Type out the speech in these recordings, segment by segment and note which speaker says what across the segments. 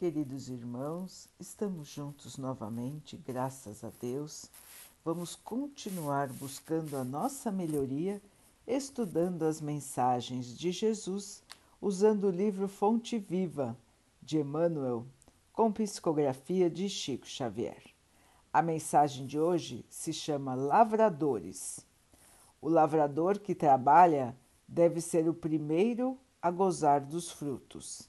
Speaker 1: Queridos irmãos, estamos juntos novamente, graças a Deus. Vamos continuar buscando a nossa melhoria, estudando as mensagens de Jesus, usando o livro Fonte Viva de Emmanuel, com psicografia de Chico Xavier. A mensagem de hoje se chama Lavradores. O lavrador que trabalha deve ser o primeiro a gozar dos frutos.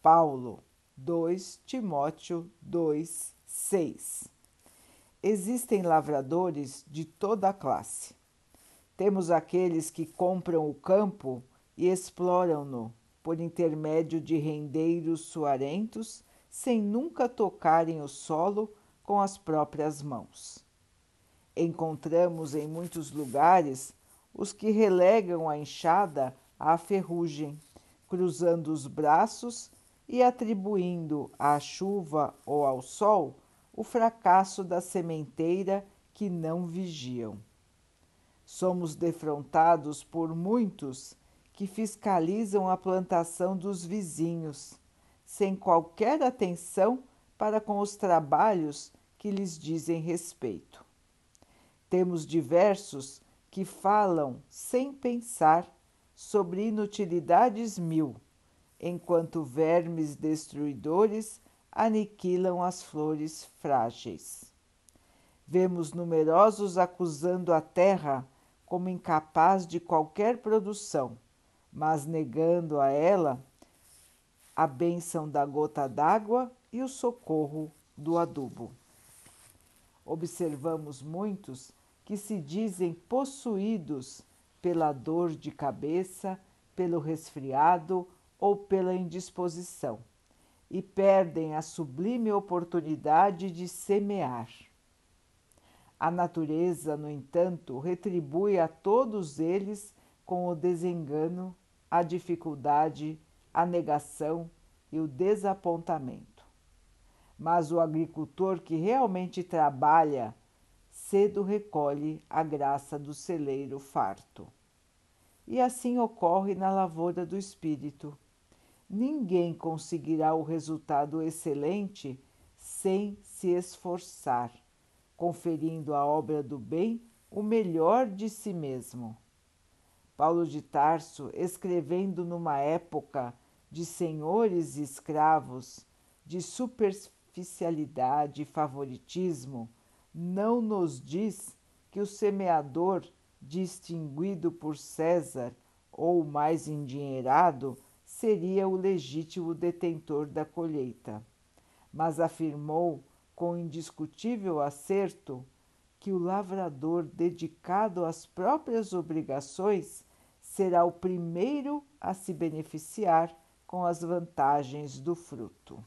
Speaker 1: Paulo 2 Timóteo 2, 6. Existem lavradores de toda a classe. Temos aqueles que compram o campo e exploram-no por intermédio de rendeiros suarentos, sem nunca tocarem o solo com as próprias mãos. Encontramos em muitos lugares os que relegam a enxada à ferrugem, cruzando os braços e atribuindo à chuva ou ao sol o fracasso da sementeira que não vigiam. Somos defrontados por muitos que fiscalizam a plantação dos vizinhos, sem qualquer atenção para com os trabalhos que lhes dizem respeito. Temos diversos que falam sem pensar sobre inutilidades mil enquanto vermes destruidores aniquilam as flores frágeis. Vemos numerosos acusando a terra como incapaz de qualquer produção, mas negando a ela a bênção da gota d'água e o socorro do adubo. Observamos muitos que se dizem possuídos pela dor de cabeça, pelo resfriado ou pela indisposição e perdem a sublime oportunidade de semear. A natureza, no entanto, retribui a todos eles com o desengano, a dificuldade, a negação e o desapontamento. Mas o agricultor que realmente trabalha cedo recolhe a graça do celeiro farto. E assim ocorre na lavoura do espírito ninguém conseguirá o resultado excelente sem se esforçar, conferindo à obra do bem o melhor de si mesmo. Paulo de Tarso, escrevendo numa época de senhores e escravos, de superficialidade e favoritismo, não nos diz que o semeador, distinguido por César ou mais endinheirado, seria o legítimo detentor da colheita, mas afirmou com indiscutível acerto que o lavrador dedicado às próprias obrigações será o primeiro a se beneficiar com as vantagens do fruto.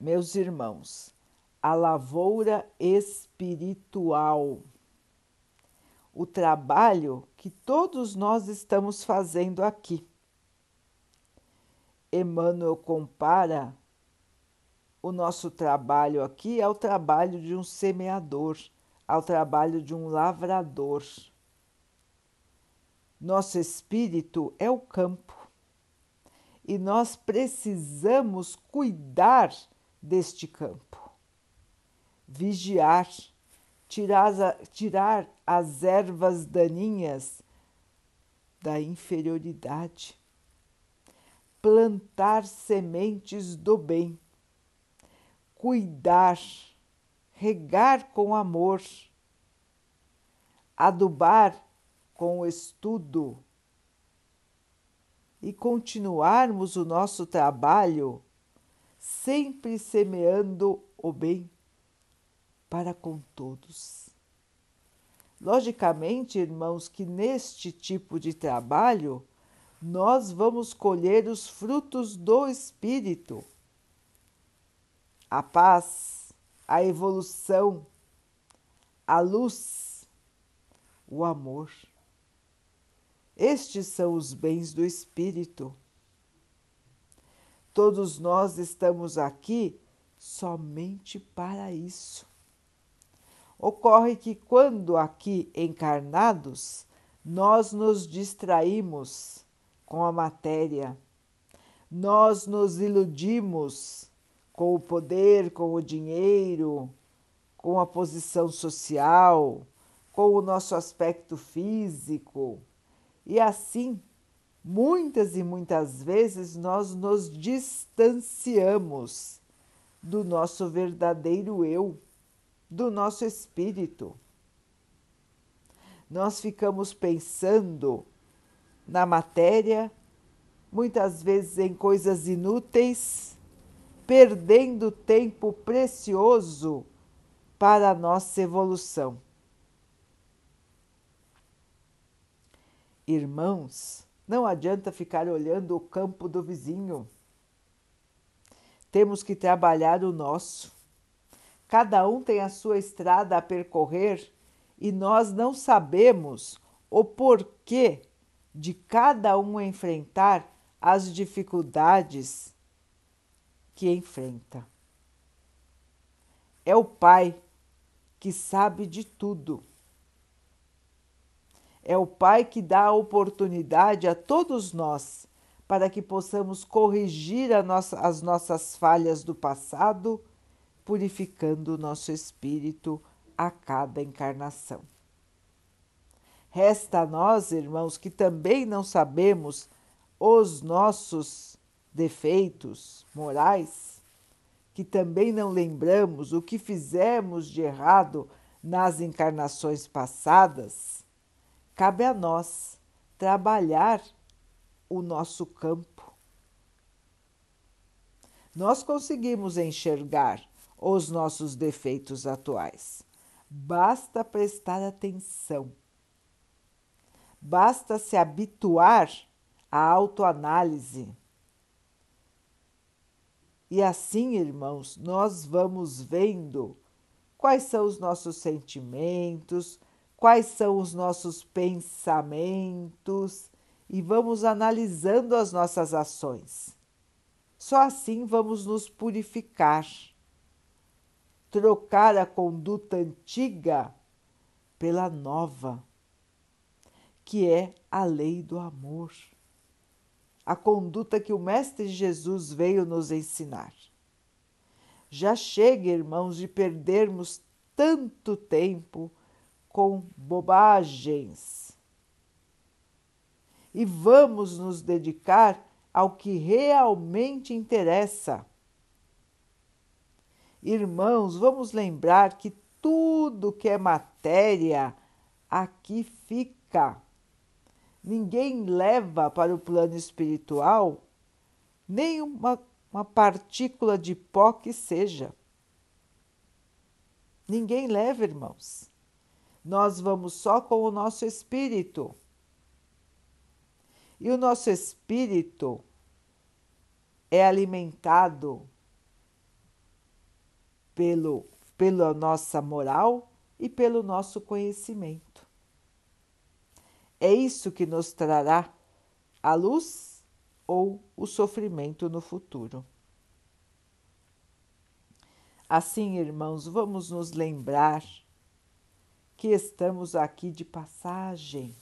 Speaker 1: Meus irmãos, a lavoura espiritual o trabalho que todos nós estamos fazendo aqui. Emmanuel compara o nosso trabalho aqui ao trabalho de um semeador, ao trabalho de um lavrador. Nosso espírito é o campo e nós precisamos cuidar deste campo, vigiar tirar, as ervas daninhas da inferioridade, plantar sementes do bem, cuidar, regar com amor, adubar com estudo. E continuarmos o nosso trabalho sempre semeando o bem para com todos. Logicamente, irmãos, que neste tipo de trabalho nós vamos colher os frutos do Espírito. A paz, a evolução, a luz, o amor. Estes são os bens do Espírito. Todos nós estamos aqui somente para isso. Ocorre que, quando aqui encarnados, nós nos distraímos com a matéria, Nós nos iludimos com o poder, com o dinheiro, com a posição social, com o nosso aspecto físico. E assim, muitas e muitas vezes nós nos distanciamos do nosso verdadeiro eu, do nosso espírito. Nós ficamos pensando na matéria, muitas vezes em coisas inúteis, perdendo tempo precioso para a nossa evolução. Irmãos, não adianta ficar olhando o campo do vizinho. Temos que trabalhar o nosso. Cada um tem a sua estrada a percorrer e nós não sabemos o porquê de cada um enfrentar as dificuldades que enfrenta. É o Pai que sabe de tudo. É o Pai que dá a oportunidade a todos nós para que possamos corrigir nossa, as nossas falhas do passado, purificando o nosso espírito a cada encarnação. Resta a nós, irmãos, que também não sabemos os nossos defeitos morais, que também não lembramos o que fizemos de errado nas encarnações passadas, cabe a nós trabalhar o nosso campo. Nós conseguimos enxergar os nossos defeitos atuais. Basta prestar atenção Basta se habituar à autoanálise. E assim, irmãos, nós vamos vendo quais são os nossos sentimentos, quais são os nossos pensamentos e vamos analisando as nossas ações. Só assim vamos nos purificar, trocar a conduta antiga pela nova que é a lei do amor, a conduta que o Mestre Jesus veio nos ensinar. Já chega, irmãos, de perdermos tanto tempo com bobagens e vamos nos dedicar ao que realmente interessa. Irmãos, vamos lembrar que tudo que é matéria aqui fica ninguém leva para o plano espiritual nem uma, uma partícula de pó que seja. Ninguém leva, irmãos. Nós vamos só com o nosso espírito. E o nosso espírito é alimentado pelo, pela nossa moral e pelo nosso conhecimento. É isso que nos trará a luz ou o sofrimento no futuro. Assim, irmãos, vamos nos lembrar que estamos aqui de passagem,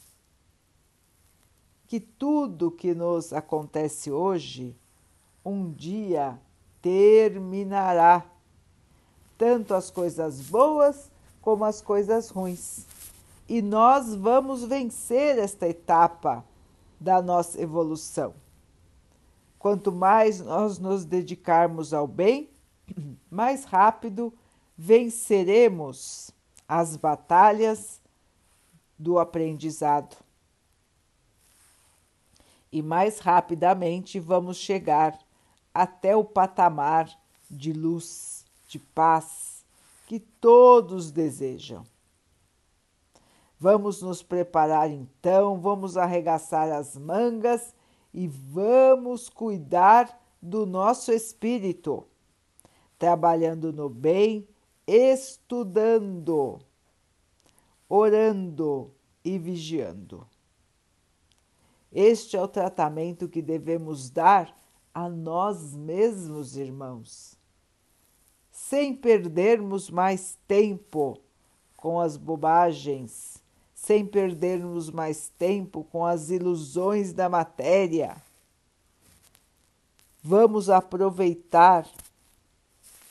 Speaker 1: que tudo que nos acontece hoje um dia terminará, tanto as coisas boas como as coisas ruins e nós vamos vencer esta etapa da nossa evolução. Quanto mais nós nos dedicarmos ao bem, mais rápido venceremos as batalhas do aprendizado. E mais rapidamente vamos chegar até o patamar de luz, de paz que todos desejam. Vamos nos preparar então, vamos arregaçar as mangas e vamos cuidar do nosso espírito, trabalhando no bem, estudando, orando e vigiando. Este é o tratamento que devemos dar a nós mesmos, irmãos, sem perdermos mais tempo com as bobagens sem perdermos mais tempo com as ilusões da matéria. Vamos aproveitar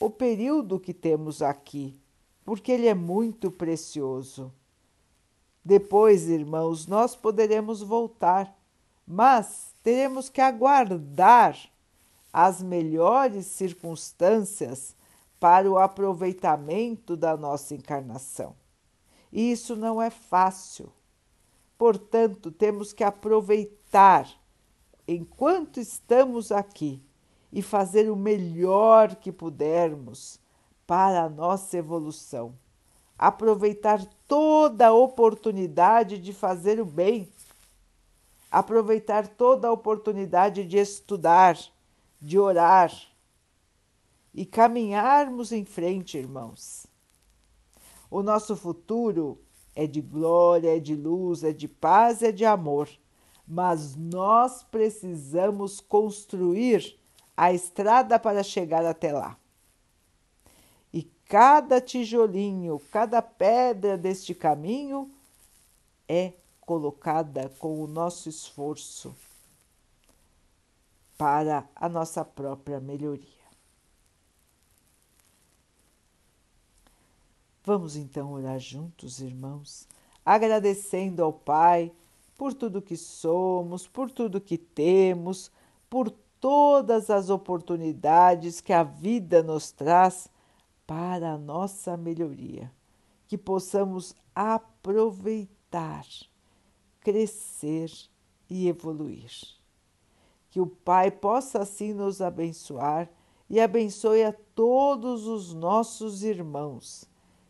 Speaker 1: o período que temos aqui, porque ele é muito precioso. Depois, irmãos, nós poderemos voltar, mas teremos que aguardar as melhores circunstâncias para o aproveitamento da nossa encarnação. E isso não é fácil. Portanto, temos que aproveitar enquanto estamos aqui e fazer o melhor que pudermos para a nossa evolução. Aproveitar toda a oportunidade de fazer o bem, aproveitar toda a oportunidade de estudar, de orar e caminharmos em frente, irmãos. O nosso futuro é de glória, é de luz, é de paz, é de amor, mas nós precisamos construir a estrada para chegar até lá. E cada tijolinho, cada pedra deste caminho é colocada com o nosso esforço para a nossa própria melhoria. Vamos então orar juntos, irmãos, agradecendo ao Pai por tudo que somos, por tudo que temos, por todas as oportunidades que a vida nos traz para a nossa melhoria, que possamos aproveitar, crescer e evoluir. Que o Pai possa assim nos abençoar e abençoe a todos os nossos irmãos.